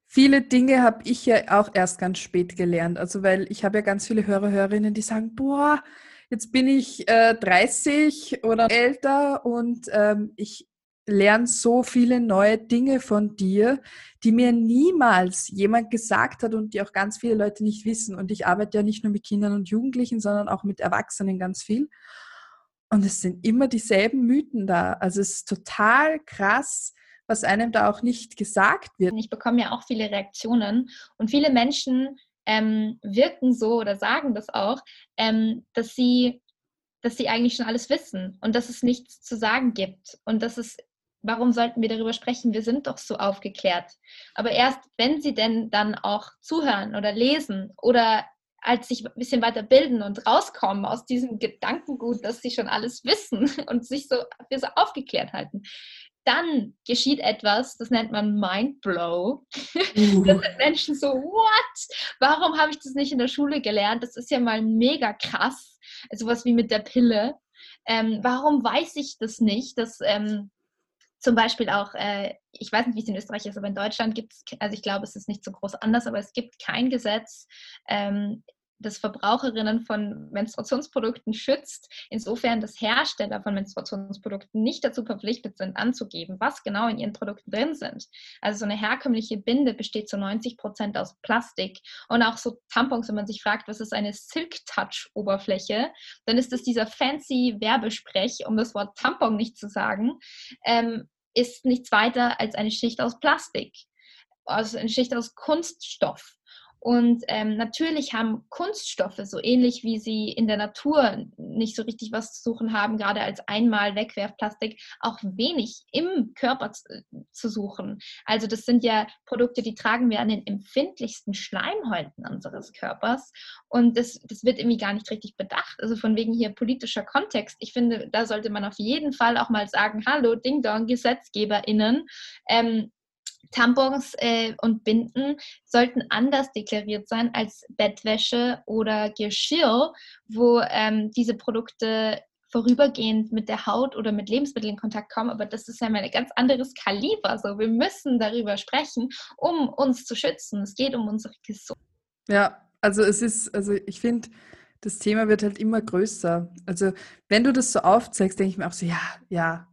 viele Dinge habe ich ja auch erst ganz spät gelernt. Also, weil ich habe ja ganz viele Hörer, Hörerinnen, die sagen, boah, jetzt bin ich äh, 30 oder älter und ähm, ich lerne so viele neue Dinge von dir, die mir niemals jemand gesagt hat und die auch ganz viele Leute nicht wissen. Und ich arbeite ja nicht nur mit Kindern und Jugendlichen, sondern auch mit Erwachsenen ganz viel. Und es sind immer dieselben Mythen da. Also es ist total krass, was einem da auch nicht gesagt wird. Ich bekomme ja auch viele Reaktionen und viele Menschen ähm, wirken so oder sagen das auch, ähm, dass sie, dass sie eigentlich schon alles wissen und dass es nichts zu sagen gibt und dass es Warum sollten wir darüber sprechen? Wir sind doch so aufgeklärt. Aber erst, wenn sie denn dann auch zuhören oder lesen oder als sich ein bisschen weiter bilden und rauskommen aus diesem Gedankengut, dass sie schon alles wissen und sich so für so aufgeklärt halten, dann geschieht etwas, das nennt man Mindblow. Uh. Da sind Menschen so, what? Warum habe ich das nicht in der Schule gelernt? Das ist ja mal mega krass. Sowas wie mit der Pille. Ähm, warum weiß ich das nicht? Dass ähm, zum Beispiel auch, äh, ich weiß nicht, wie es in Österreich ist, aber in Deutschland gibt es, also ich glaube, es ist nicht so groß anders, aber es gibt kein Gesetz, ähm, das Verbraucherinnen von Menstruationsprodukten schützt, insofern dass Hersteller von Menstruationsprodukten nicht dazu verpflichtet sind, anzugeben, was genau in ihren Produkten drin sind. Also so eine herkömmliche Binde besteht zu 90 Prozent aus Plastik und auch so Tampons, wenn man sich fragt, was ist eine Silk-Touch-Oberfläche, dann ist es dieser fancy Werbesprech, um das Wort Tampon nicht zu sagen, ähm, ist nichts weiter als eine Schicht aus Plastik, also eine Schicht aus Kunststoff. Und ähm, natürlich haben Kunststoffe, so ähnlich wie sie in der Natur nicht so richtig was zu suchen haben, gerade als einmal Wegwerfplastik, auch wenig im Körper zu, zu suchen. Also das sind ja Produkte, die tragen wir an den empfindlichsten Schleimhäuten unseres Körpers. Und das, das wird irgendwie gar nicht richtig bedacht. Also von wegen hier politischer Kontext. Ich finde, da sollte man auf jeden Fall auch mal sagen, hallo, Ding Dong, GesetzgeberInnen. Ähm, Tampons äh, und Binden sollten anders deklariert sein als Bettwäsche oder Geschirr, wo ähm, diese Produkte vorübergehend mit der Haut oder mit Lebensmitteln in Kontakt kommen, aber das ist ja mal ein ganz anderes Kaliber. So, wir müssen darüber sprechen, um uns zu schützen. Es geht um unsere Gesundheit. Ja, also es ist, also ich finde, das Thema wird halt immer größer. Also wenn du das so aufzeigst, denke ich mir auch so, ja, ja,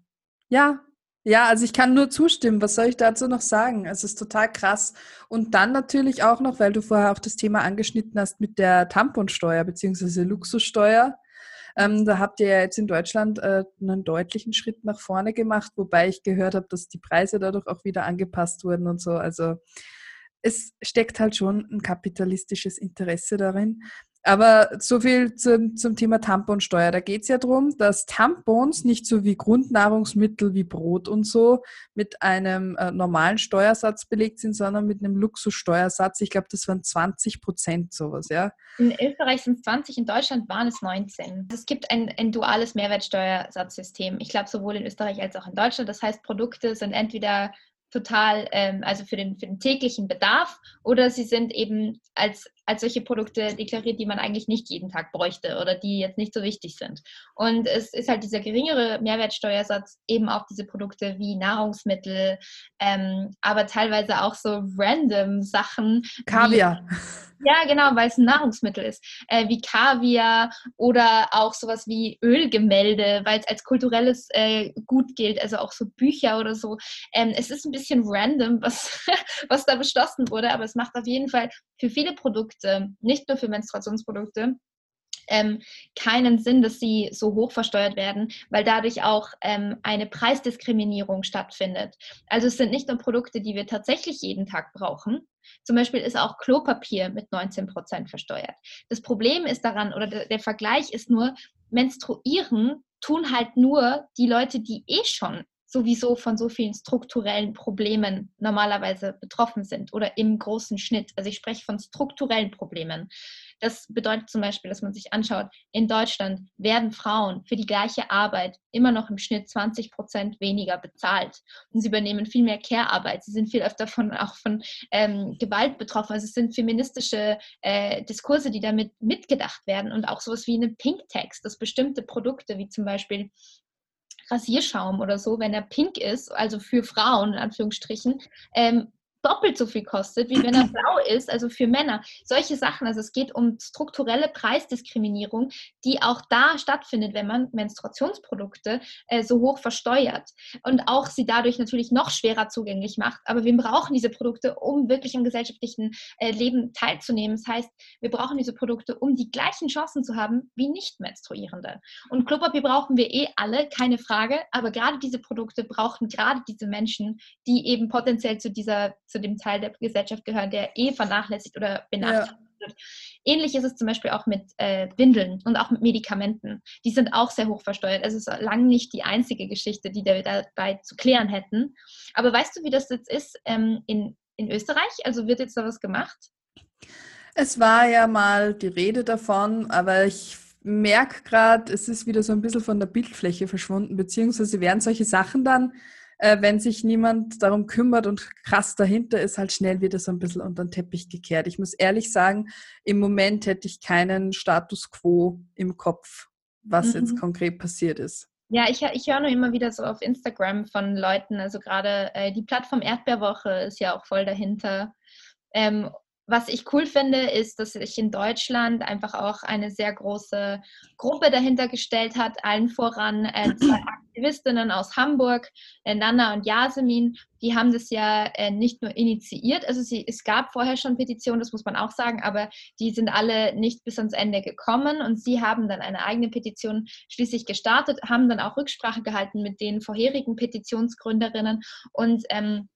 ja, ja, also ich kann nur zustimmen. Was soll ich dazu noch sagen? Es ist total krass. Und dann natürlich auch noch, weil du vorher auch das Thema angeschnitten hast mit der Tamponsteuer bzw. Luxussteuer. Ähm, da habt ihr ja jetzt in Deutschland äh, einen deutlichen Schritt nach vorne gemacht, wobei ich gehört habe, dass die Preise dadurch auch wieder angepasst wurden und so. Also es steckt halt schon ein kapitalistisches Interesse darin. Aber so viel zum, zum Thema Tamponsteuer. Da geht es ja darum, dass Tampons nicht so wie Grundnahrungsmittel wie Brot und so mit einem äh, normalen Steuersatz belegt sind, sondern mit einem Luxussteuersatz. Ich glaube, das waren 20 Prozent sowas, ja. In Österreich sind es 20, in Deutschland waren es 19. Es gibt ein, ein duales Mehrwertsteuersatzsystem. Ich glaube, sowohl in Österreich als auch in Deutschland. Das heißt, Produkte sind entweder total, ähm, also für den, für den täglichen Bedarf oder sie sind eben als, als solche Produkte deklariert, die man eigentlich nicht jeden Tag bräuchte oder die jetzt nicht so wichtig sind. Und es ist halt dieser geringere Mehrwertsteuersatz eben auf diese Produkte wie Nahrungsmittel, ähm, aber teilweise auch so random Sachen. Kaviar. Wie, ja, genau, weil es ein Nahrungsmittel ist. Äh, wie Kaviar oder auch sowas wie Ölgemälde, weil es als kulturelles äh, Gut gilt, also auch so Bücher oder so. Ähm, es ist ein bisschen random, was, was da beschlossen wurde, aber es macht auf jeden Fall für viele Produkte, nicht nur für Menstruationsprodukte, ähm, keinen Sinn, dass sie so hoch versteuert werden, weil dadurch auch ähm, eine Preisdiskriminierung stattfindet. Also es sind nicht nur Produkte, die wir tatsächlich jeden Tag brauchen. Zum Beispiel ist auch Klopapier mit 19 Prozent versteuert. Das Problem ist daran, oder der, der Vergleich ist nur, menstruieren tun halt nur die Leute, die eh schon sowieso von so vielen strukturellen Problemen normalerweise betroffen sind oder im großen Schnitt. Also ich spreche von strukturellen Problemen. Das bedeutet zum Beispiel, dass man sich anschaut, in Deutschland werden Frauen für die gleiche Arbeit immer noch im Schnitt 20 Prozent weniger bezahlt. Und sie übernehmen viel mehr Care-Arbeit. Sie sind viel öfter von, auch von ähm, Gewalt betroffen. Also es sind feministische äh, Diskurse, die damit mitgedacht werden und auch sowas wie eine Pink-Tax, dass bestimmte Produkte wie zum Beispiel Rasierschaum oder so, wenn er pink ist, also für Frauen in Anführungsstrichen, ähm, doppelt so viel kostet, wie wenn er blau ist, also für Männer. Solche Sachen, also es geht um strukturelle Preisdiskriminierung, die auch da stattfindet, wenn man Menstruationsprodukte äh, so hoch versteuert und auch sie dadurch natürlich noch schwerer zugänglich macht. Aber wir brauchen diese Produkte, um wirklich am gesellschaftlichen äh, Leben teilzunehmen. Das heißt, wir brauchen diese Produkte, um die gleichen Chancen zu haben wie Nicht-Menstruierende. Und Klopapier brauchen wir eh alle, keine Frage, aber gerade diese Produkte brauchen gerade diese Menschen, die eben potenziell zu dieser zu dem Teil der Gesellschaft gehören, der eh vernachlässigt oder benachteiligt ja. wird. Ähnlich ist es zum Beispiel auch mit äh, Windeln und auch mit Medikamenten. Die sind auch sehr hoch versteuert. Es ist lange nicht die einzige Geschichte, die wir dabei zu klären hätten. Aber weißt du, wie das jetzt ist ähm, in, in Österreich? Also wird jetzt da was gemacht? Es war ja mal die Rede davon, aber ich merke gerade, es ist wieder so ein bisschen von der Bildfläche verschwunden, beziehungsweise werden solche Sachen dann äh, wenn sich niemand darum kümmert und krass dahinter ist, halt schnell wieder so ein bisschen unter den Teppich gekehrt. Ich muss ehrlich sagen, im Moment hätte ich keinen Status quo im Kopf, was mhm. jetzt konkret passiert ist. Ja, ich, ich höre nur immer wieder so auf Instagram von Leuten, also gerade äh, die Plattform Erdbeerwoche ist ja auch voll dahinter. Ähm, was ich cool finde, ist, dass sich in Deutschland einfach auch eine sehr große Gruppe dahinter gestellt hat, allen voran äh, zwei Aktivistinnen aus Hamburg, äh, Nana und Yasemin. Die haben das ja äh, nicht nur initiiert, also sie, es gab vorher schon Petitionen, das muss man auch sagen, aber die sind alle nicht bis ans Ende gekommen. Und sie haben dann eine eigene Petition schließlich gestartet, haben dann auch Rücksprache gehalten mit den vorherigen Petitionsgründerinnen. Und ähm,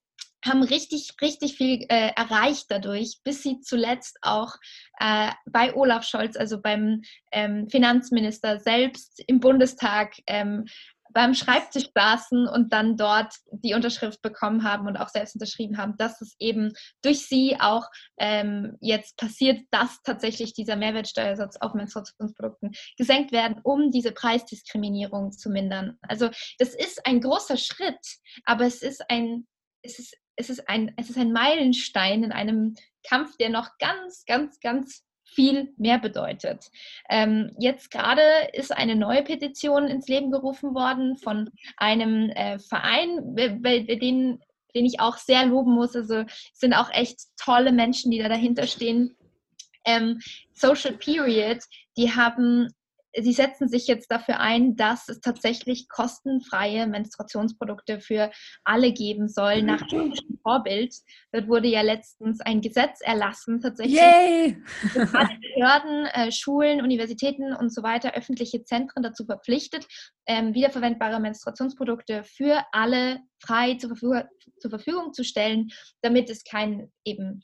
haben richtig, richtig viel äh, erreicht dadurch, bis sie zuletzt auch äh, bei Olaf Scholz, also beim ähm, Finanzminister selbst im Bundestag, ähm, beim Schreibtisch saßen und dann dort die Unterschrift bekommen haben und auch selbst unterschrieben haben, dass es eben durch sie auch ähm, jetzt passiert, dass tatsächlich dieser Mehrwertsteuersatz auf Menstruationsprodukten gesenkt werden, um diese Preisdiskriminierung zu mindern. Also das ist ein großer Schritt, aber es ist ein, es ist, es ist ein, es ist ein Meilenstein in einem Kampf, der noch ganz, ganz, ganz viel mehr bedeutet. Ähm, jetzt gerade ist eine neue Petition ins Leben gerufen worden von einem äh, Verein, den, den ich auch sehr loben muss. Also sind auch echt tolle Menschen, die da dahinter stehen. Ähm, Social Period, die haben sie setzen sich jetzt dafür ein, dass es tatsächlich kostenfreie Menstruationsprodukte für alle geben soll, nach englischem Vorbild. Dort wurde ja letztens ein Gesetz erlassen, tatsächlich. Yay! Alle Behörden, äh, Schulen, Universitäten und so weiter, öffentliche Zentren dazu verpflichtet, ähm, wiederverwendbare Menstruationsprodukte für alle frei zur Verfügung, zur Verfügung zu stellen, damit es kein eben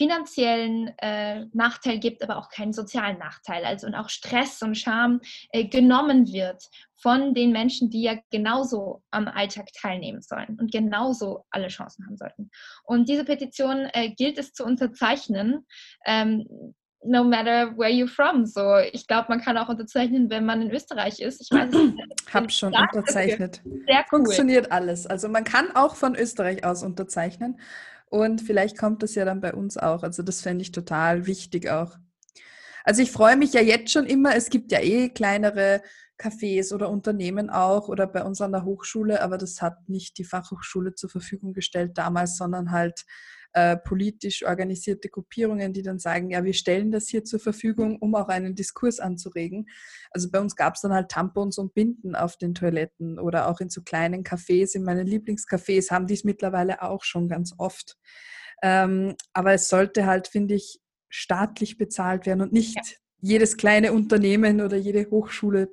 finanziellen äh, Nachteil gibt, aber auch keinen sozialen Nachteil. Also und auch Stress und Scham äh, genommen wird von den Menschen, die ja genauso am Alltag teilnehmen sollen und genauso alle Chancen haben sollten. Und diese Petition äh, gilt es zu unterzeichnen. Ähm, no matter where you're from. So, ich glaube, man kann auch unterzeichnen, wenn man in Österreich ist. Ich weiß es Hab schon unterzeichnet. Sehr cool. Funktioniert alles. Also man kann auch von Österreich aus unterzeichnen. Und vielleicht kommt das ja dann bei uns auch. Also das fände ich total wichtig auch. Also ich freue mich ja jetzt schon immer, es gibt ja eh kleinere Cafés oder Unternehmen auch oder bei uns an der Hochschule, aber das hat nicht die Fachhochschule zur Verfügung gestellt damals, sondern halt äh, politisch organisierte Gruppierungen, die dann sagen, ja, wir stellen das hier zur Verfügung, um auch einen Diskurs anzuregen. Also bei uns gab es dann halt Tampons und Binden auf den Toiletten oder auch in so kleinen Cafés, in meinen Lieblingscafés haben die es mittlerweile auch schon ganz oft. Ähm, aber es sollte halt, finde ich, staatlich bezahlt werden und nicht ja. jedes kleine Unternehmen oder jede Hochschule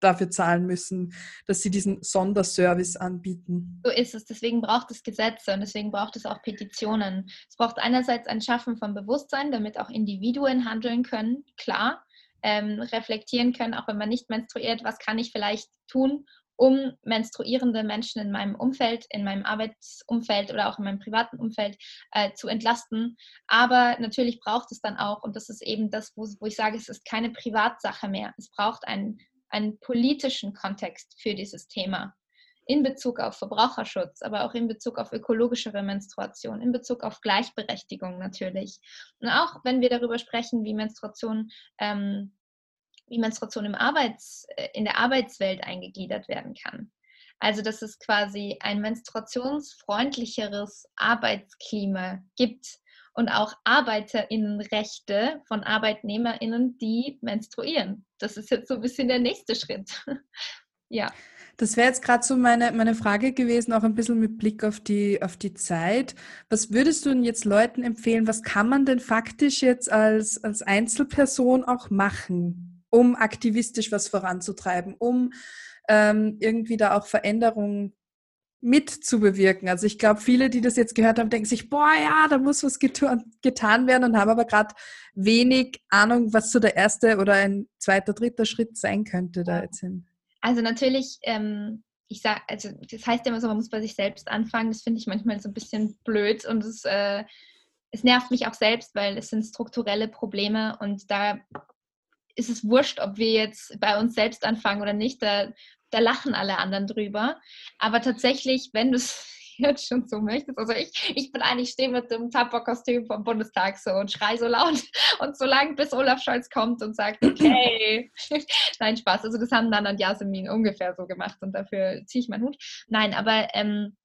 dafür zahlen müssen, dass sie diesen Sonderservice anbieten. So ist es. Deswegen braucht es Gesetze und deswegen braucht es auch Petitionen. Es braucht einerseits ein Schaffen von Bewusstsein, damit auch Individuen handeln können, klar, ähm, reflektieren können, auch wenn man nicht menstruiert, was kann ich vielleicht tun, um menstruierende Menschen in meinem Umfeld, in meinem Arbeitsumfeld oder auch in meinem privaten Umfeld äh, zu entlasten. Aber natürlich braucht es dann auch, und das ist eben das, wo, wo ich sage, es ist keine Privatsache mehr. Es braucht einen einen politischen Kontext für dieses Thema in Bezug auf Verbraucherschutz, aber auch in Bezug auf ökologischere Menstruation, in Bezug auf Gleichberechtigung natürlich. Und auch wenn wir darüber sprechen, wie Menstruation, ähm, wie Menstruation im Arbeits, äh, in der Arbeitswelt eingegliedert werden kann. Also dass es quasi ein menstruationsfreundlicheres Arbeitsklima gibt, und auch Arbeiterinnenrechte von Arbeitnehmerinnen, die menstruieren. Das ist jetzt so ein bisschen der nächste Schritt. ja. Das wäre jetzt gerade so meine, meine Frage gewesen, auch ein bisschen mit Blick auf die, auf die Zeit. Was würdest du denn jetzt Leuten empfehlen? Was kann man denn faktisch jetzt als, als Einzelperson auch machen, um aktivistisch was voranzutreiben, um ähm, irgendwie da auch Veränderungen mitzubewirken. Also ich glaube, viele, die das jetzt gehört haben, denken sich, boah, ja, da muss was getan, werden und haben aber gerade wenig Ahnung, was so der erste oder ein zweiter, dritter Schritt sein könnte da jetzt hin. Also natürlich, ähm, ich sage, also das heißt immer so, man muss bei sich selbst anfangen. Das finde ich manchmal so ein bisschen blöd und es, äh, es nervt mich auch selbst, weil es sind strukturelle Probleme und da ist es wurscht, ob wir jetzt bei uns selbst anfangen oder nicht. Da da lachen alle anderen drüber. Aber tatsächlich, wenn du es jetzt schon so möchtest, also ich, ich bin eigentlich, stehe mit dem Tapper-Kostüm vom Bundestag so und schrei so laut und so lang, bis Olaf Scholz kommt und sagt, okay, nein, Spaß. Also das haben dann und Jasmin ungefähr so gemacht und dafür ziehe ich meinen Hut. Nein, aber ähm,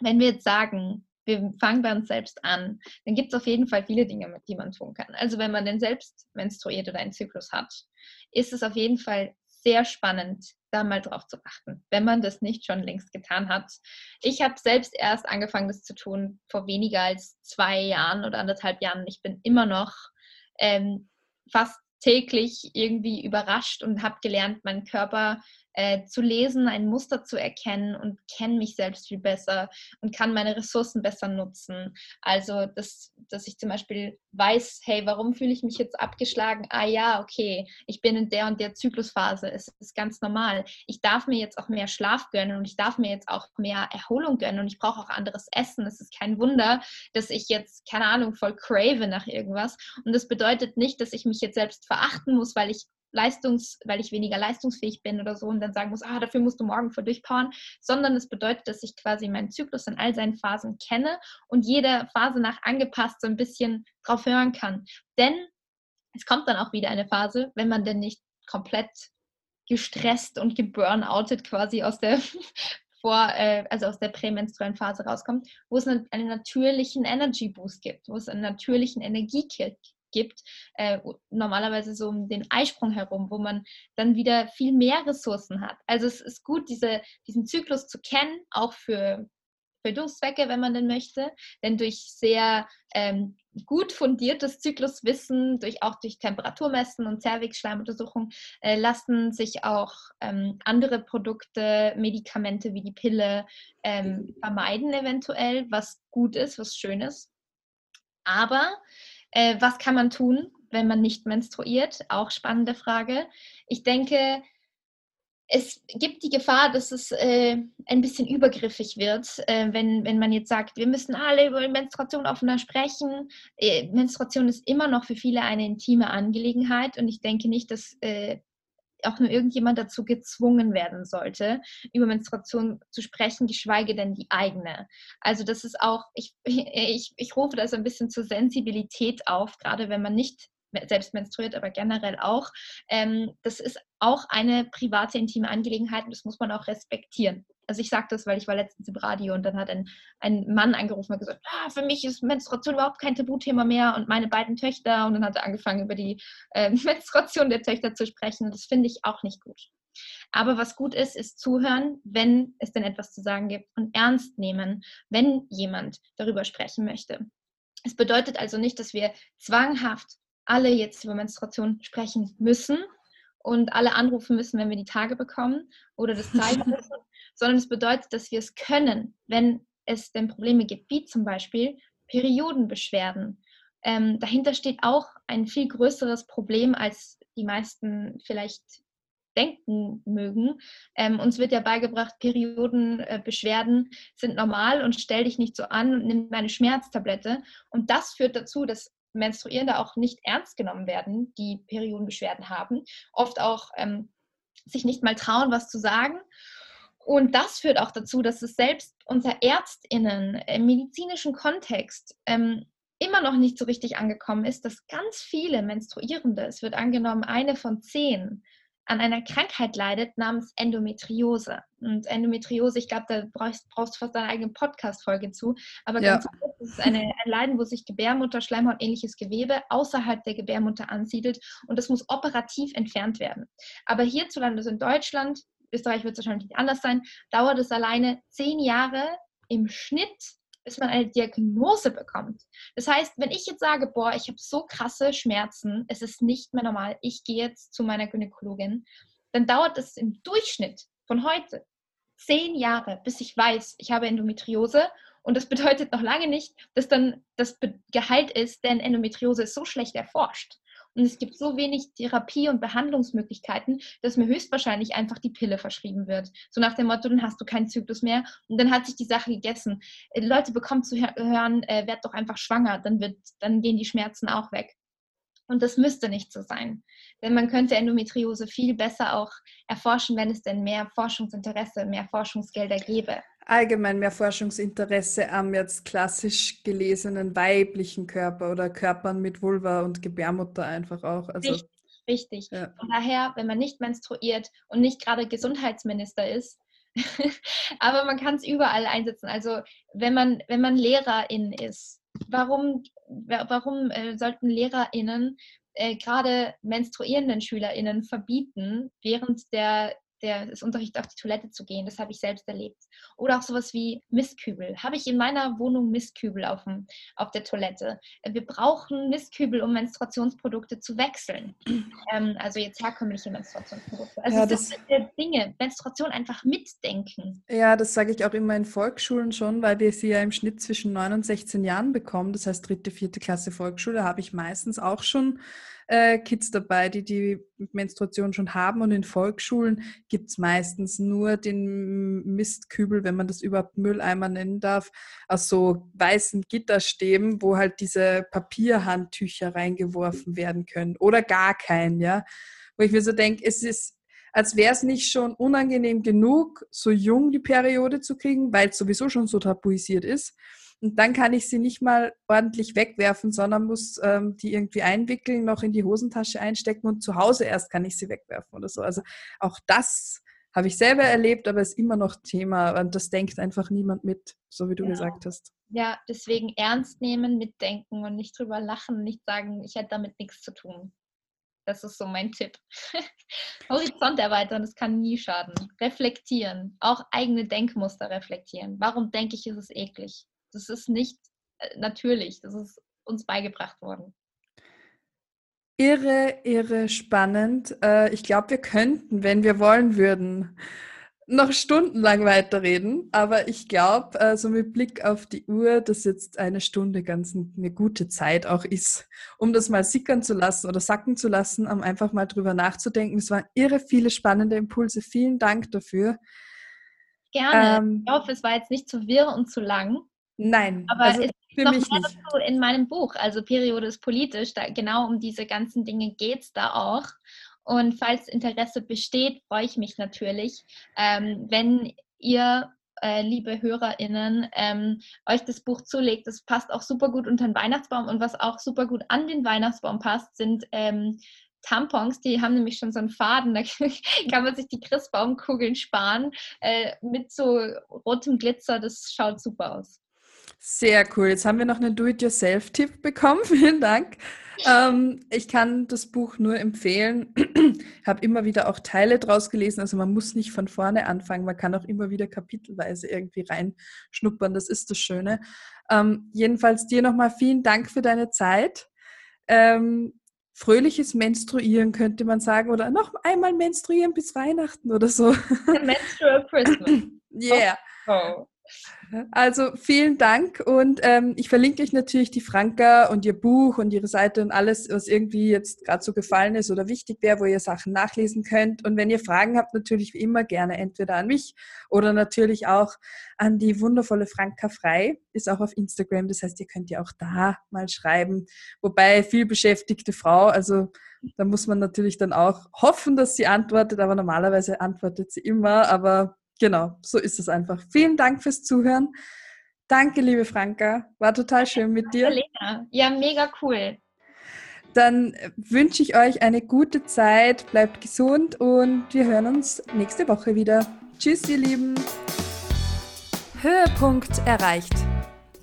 wenn wir jetzt sagen, wir fangen bei uns selbst an, dann gibt es auf jeden Fall viele Dinge, die man tun kann. Also wenn man denn selbst menstruiert oder einen Zyklus hat, ist es auf jeden Fall sehr spannend, da mal drauf zu achten, wenn man das nicht schon längst getan hat. Ich habe selbst erst angefangen, das zu tun vor weniger als zwei Jahren oder anderthalb Jahren. Ich bin immer noch ähm, fast täglich irgendwie überrascht und habe gelernt, meinen Körper äh, zu lesen, ein Muster zu erkennen und kenne mich selbst viel besser und kann meine Ressourcen besser nutzen. Also, dass, dass ich zum Beispiel weiß, hey, warum fühle ich mich jetzt abgeschlagen? Ah ja, okay, ich bin in der und der Zyklusphase. Es ist ganz normal. Ich darf mir jetzt auch mehr Schlaf gönnen und ich darf mir jetzt auch mehr Erholung gönnen und ich brauche auch anderes Essen. Es ist kein Wunder, dass ich jetzt, keine Ahnung, voll crave nach irgendwas. Und das bedeutet nicht, dass ich mich jetzt selbst verachten muss, weil ich Leistungs, weil ich weniger leistungsfähig bin oder so und dann sagen muss, ah, dafür musst du morgen voll durchpowern, sondern es bedeutet, dass ich quasi meinen Zyklus in all seinen Phasen kenne und jede Phase nach angepasst so ein bisschen drauf hören kann. Denn es kommt dann auch wieder eine Phase, wenn man denn nicht komplett gestresst und geburnoutet quasi aus der vor, äh, also aus der prämenstruellen Phase rauskommt, wo es einen, einen natürlichen Energy Boost gibt, wo es einen natürlichen Energiekick gibt, äh, normalerweise so um den Eisprung herum, wo man dann wieder viel mehr Ressourcen hat. Also es ist gut, diese, diesen Zyklus zu kennen, auch für Bildungszwecke, wenn man denn möchte, denn durch sehr ähm, gut fundiertes Zykluswissen, durch, auch durch Temperaturmessen und Zervixschleimuntersuchungen, äh, lassen sich auch ähm, andere Produkte, Medikamente wie die Pille ähm, vermeiden eventuell, was gut ist, was schön ist. Aber äh, was kann man tun, wenn man nicht menstruiert? Auch spannende Frage. Ich denke, es gibt die Gefahr, dass es äh, ein bisschen übergriffig wird, äh, wenn, wenn man jetzt sagt, wir müssen alle über Menstruation offener sprechen. Äh, Menstruation ist immer noch für viele eine intime Angelegenheit und ich denke nicht, dass äh, auch nur irgendjemand dazu gezwungen werden sollte, über Menstruation zu sprechen, geschweige denn die eigene. Also das ist auch, ich, ich, ich rufe das ein bisschen zur Sensibilität auf, gerade wenn man nicht selbst menstruiert, aber generell auch. Ähm, das ist auch eine private, intime Angelegenheit und das muss man auch respektieren. Also ich sage das, weil ich war letztens im Radio und dann hat ein, ein Mann angerufen und gesagt, ah, für mich ist Menstruation überhaupt kein Tabuthema mehr und meine beiden Töchter und dann hat er angefangen über die äh, Menstruation der Töchter zu sprechen. Das finde ich auch nicht gut. Aber was gut ist, ist zuhören, wenn es denn etwas zu sagen gibt und ernst nehmen, wenn jemand darüber sprechen möchte. Es bedeutet also nicht, dass wir zwanghaft alle jetzt über Menstruation sprechen müssen und alle anrufen müssen, wenn wir die Tage bekommen oder das zeigen müssen, sondern es bedeutet, dass wir es können, wenn es denn Probleme gibt, wie zum Beispiel Periodenbeschwerden. Ähm, dahinter steht auch ein viel größeres Problem, als die meisten vielleicht denken mögen. Ähm, uns wird ja beigebracht, Periodenbeschwerden äh, sind normal und stell dich nicht so an und nimm meine Schmerztablette. Und das führt dazu, dass Menstruierende auch nicht ernst genommen werden, die Periodenbeschwerden haben, oft auch ähm, sich nicht mal trauen, was zu sagen. Und das führt auch dazu, dass es selbst unter Ärztinnen im medizinischen Kontext ähm, immer noch nicht so richtig angekommen ist, dass ganz viele Menstruierende, es wird angenommen, eine von zehn, an einer Krankheit leidet namens Endometriose. Und Endometriose, ich glaube, da brauchst, brauchst du fast eine eigene Podcast-Folge zu. Aber ja. ganz kurz, es ist eine, ein Leiden, wo sich Gebärmutter, Schleimhaut, ähnliches Gewebe außerhalb der Gebärmutter ansiedelt und das muss operativ entfernt werden. Aber hierzulande, also in Deutschland, Österreich wird es wahrscheinlich nicht anders sein, dauert es alleine zehn Jahre im Schnitt, bis man eine Diagnose bekommt. Das heißt, wenn ich jetzt sage, boah, ich habe so krasse Schmerzen, es ist nicht mehr normal, ich gehe jetzt zu meiner Gynäkologin, dann dauert es im Durchschnitt von heute zehn Jahre, bis ich weiß, ich habe Endometriose. Und das bedeutet noch lange nicht, dass dann das Gehalt ist, denn Endometriose ist so schlecht erforscht. Und es gibt so wenig Therapie- und Behandlungsmöglichkeiten, dass mir höchstwahrscheinlich einfach die Pille verschrieben wird. So nach dem Motto, dann hast du keinen Zyklus mehr und dann hat sich die Sache gegessen. Äh, Leute bekommen zu hören, äh, werd doch einfach schwanger, dann, wird, dann gehen die Schmerzen auch weg. Und das müsste nicht so sein. Denn man könnte Endometriose viel besser auch erforschen, wenn es denn mehr Forschungsinteresse, mehr Forschungsgelder gäbe allgemein mehr Forschungsinteresse am jetzt klassisch gelesenen weiblichen Körper oder Körpern mit Vulva und Gebärmutter einfach auch. Also, richtig, richtig. Ja. Von daher, wenn man nicht menstruiert und nicht gerade Gesundheitsminister ist, aber man kann es überall einsetzen. Also wenn man, wenn man Lehrerin ist, warum, warum äh, sollten LehrerInnen äh, gerade menstruierenden SchülerInnen verbieten, während der der, des Unterrichts auf die Toilette zu gehen. Das habe ich selbst erlebt. Oder auch sowas wie Mistkübel. Habe ich in meiner Wohnung Mistkübel auf, dem, auf der Toilette? Äh, wir brauchen Mistkübel, um Menstruationsprodukte zu wechseln. Ähm, also jetzt herkömmliche Menstruationsprodukte. Also ja, das sind Dinge, Menstruation einfach mitdenken. Ja, das sage ich auch immer in Volksschulen schon, weil wir sie ja im Schnitt zwischen 9 und 16 Jahren bekommen. Das heißt, dritte, vierte Klasse Volksschule habe ich meistens auch schon äh, Kids dabei, die die Menstruation schon haben. Und in Volksschulen gibt es meistens nur den Mistkübel, wenn man das überhaupt Mülleimer nennen darf, aus so weißen Gitterstäben, wo halt diese Papierhandtücher reingeworfen werden können. Oder gar keinen, ja. Wo ich mir so denke, es ist als wäre es nicht schon unangenehm genug, so jung die Periode zu kriegen, weil es sowieso schon so tabuisiert ist. Und dann kann ich sie nicht mal ordentlich wegwerfen, sondern muss ähm, die irgendwie einwickeln, noch in die Hosentasche einstecken und zu Hause erst kann ich sie wegwerfen oder so. Also auch das habe ich selber erlebt, aber ist immer noch Thema und das denkt einfach niemand mit, so wie du ja. gesagt hast. Ja, deswegen ernst nehmen, mitdenken und nicht drüber lachen, nicht sagen, ich hätte damit nichts zu tun. Das ist so mein Tipp. Horizont erweitern, das kann nie schaden. Reflektieren, auch eigene Denkmuster reflektieren. Warum denke ich, ist es eklig? Das ist nicht äh, natürlich, das ist uns beigebracht worden. Irre, irre spannend. Äh, ich glaube, wir könnten, wenn wir wollen würden, noch stundenlang weiterreden. Aber ich glaube, äh, so mit Blick auf die Uhr, dass jetzt eine Stunde ganz eine gute Zeit auch ist, um das mal sickern zu lassen oder sacken zu lassen, um einfach mal drüber nachzudenken. Es waren irre viele spannende Impulse. Vielen Dank dafür. Gerne. Ähm, ich hoffe, es war jetzt nicht zu wirr und zu lang. Nein, aber also es für noch mich mehr dazu in meinem Buch. Also Periode ist politisch, da, genau um diese ganzen Dinge geht es da auch. Und falls Interesse besteht, freue ich mich natürlich, ähm, wenn ihr, äh, liebe HörerInnen, ähm, euch das Buch zulegt. Das passt auch super gut unter den Weihnachtsbaum. Und was auch super gut an den Weihnachtsbaum passt, sind ähm, Tampons, die haben nämlich schon so einen Faden, da kann man sich die Christbaumkugeln sparen äh, mit so rotem Glitzer, das schaut super aus. Sehr cool. Jetzt haben wir noch einen Do-it-yourself-Tipp bekommen. Vielen Dank. Ähm, ich kann das Buch nur empfehlen. habe immer wieder auch Teile draus gelesen. Also man muss nicht von vorne anfangen. Man kann auch immer wieder kapitelweise irgendwie reinschnuppern. Das ist das Schöne. Ähm, jedenfalls dir nochmal vielen Dank für deine Zeit. Ähm, fröhliches Menstruieren könnte man sagen oder noch einmal menstruieren bis Weihnachten oder so. Menstrual Christmas. yeah. Oh. Also vielen Dank und ähm, ich verlinke euch natürlich die Franka und ihr Buch und ihre Seite und alles, was irgendwie jetzt gerade so gefallen ist oder wichtig wäre, wo ihr Sachen nachlesen könnt. Und wenn ihr Fragen habt, natürlich wie immer gerne entweder an mich oder natürlich auch an die wundervolle Franka Frei, ist auch auf Instagram. Das heißt, ihr könnt ja auch da mal schreiben. Wobei viel beschäftigte Frau, also da muss man natürlich dann auch hoffen, dass sie antwortet, aber normalerweise antwortet sie immer. Aber Genau, so ist es einfach. Vielen Dank fürs Zuhören. Danke, liebe Franka. War total schön mit dir. Lena. Ja, mega cool. Dann wünsche ich euch eine gute Zeit, bleibt gesund und wir hören uns nächste Woche wieder. Tschüss, ihr Lieben. Höhepunkt erreicht.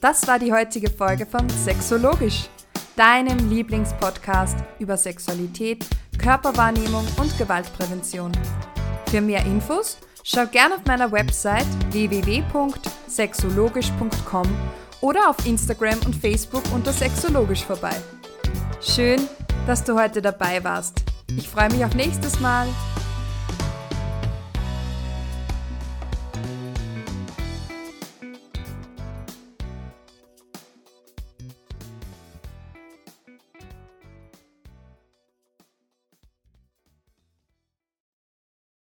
Das war die heutige Folge von Sexologisch, deinem Lieblingspodcast über Sexualität, Körperwahrnehmung und Gewaltprävention. Für mehr Infos Schau gerne auf meiner Website www.sexologisch.com oder auf Instagram und Facebook unter Sexologisch vorbei. Schön, dass du heute dabei warst. Ich freue mich auf nächstes Mal.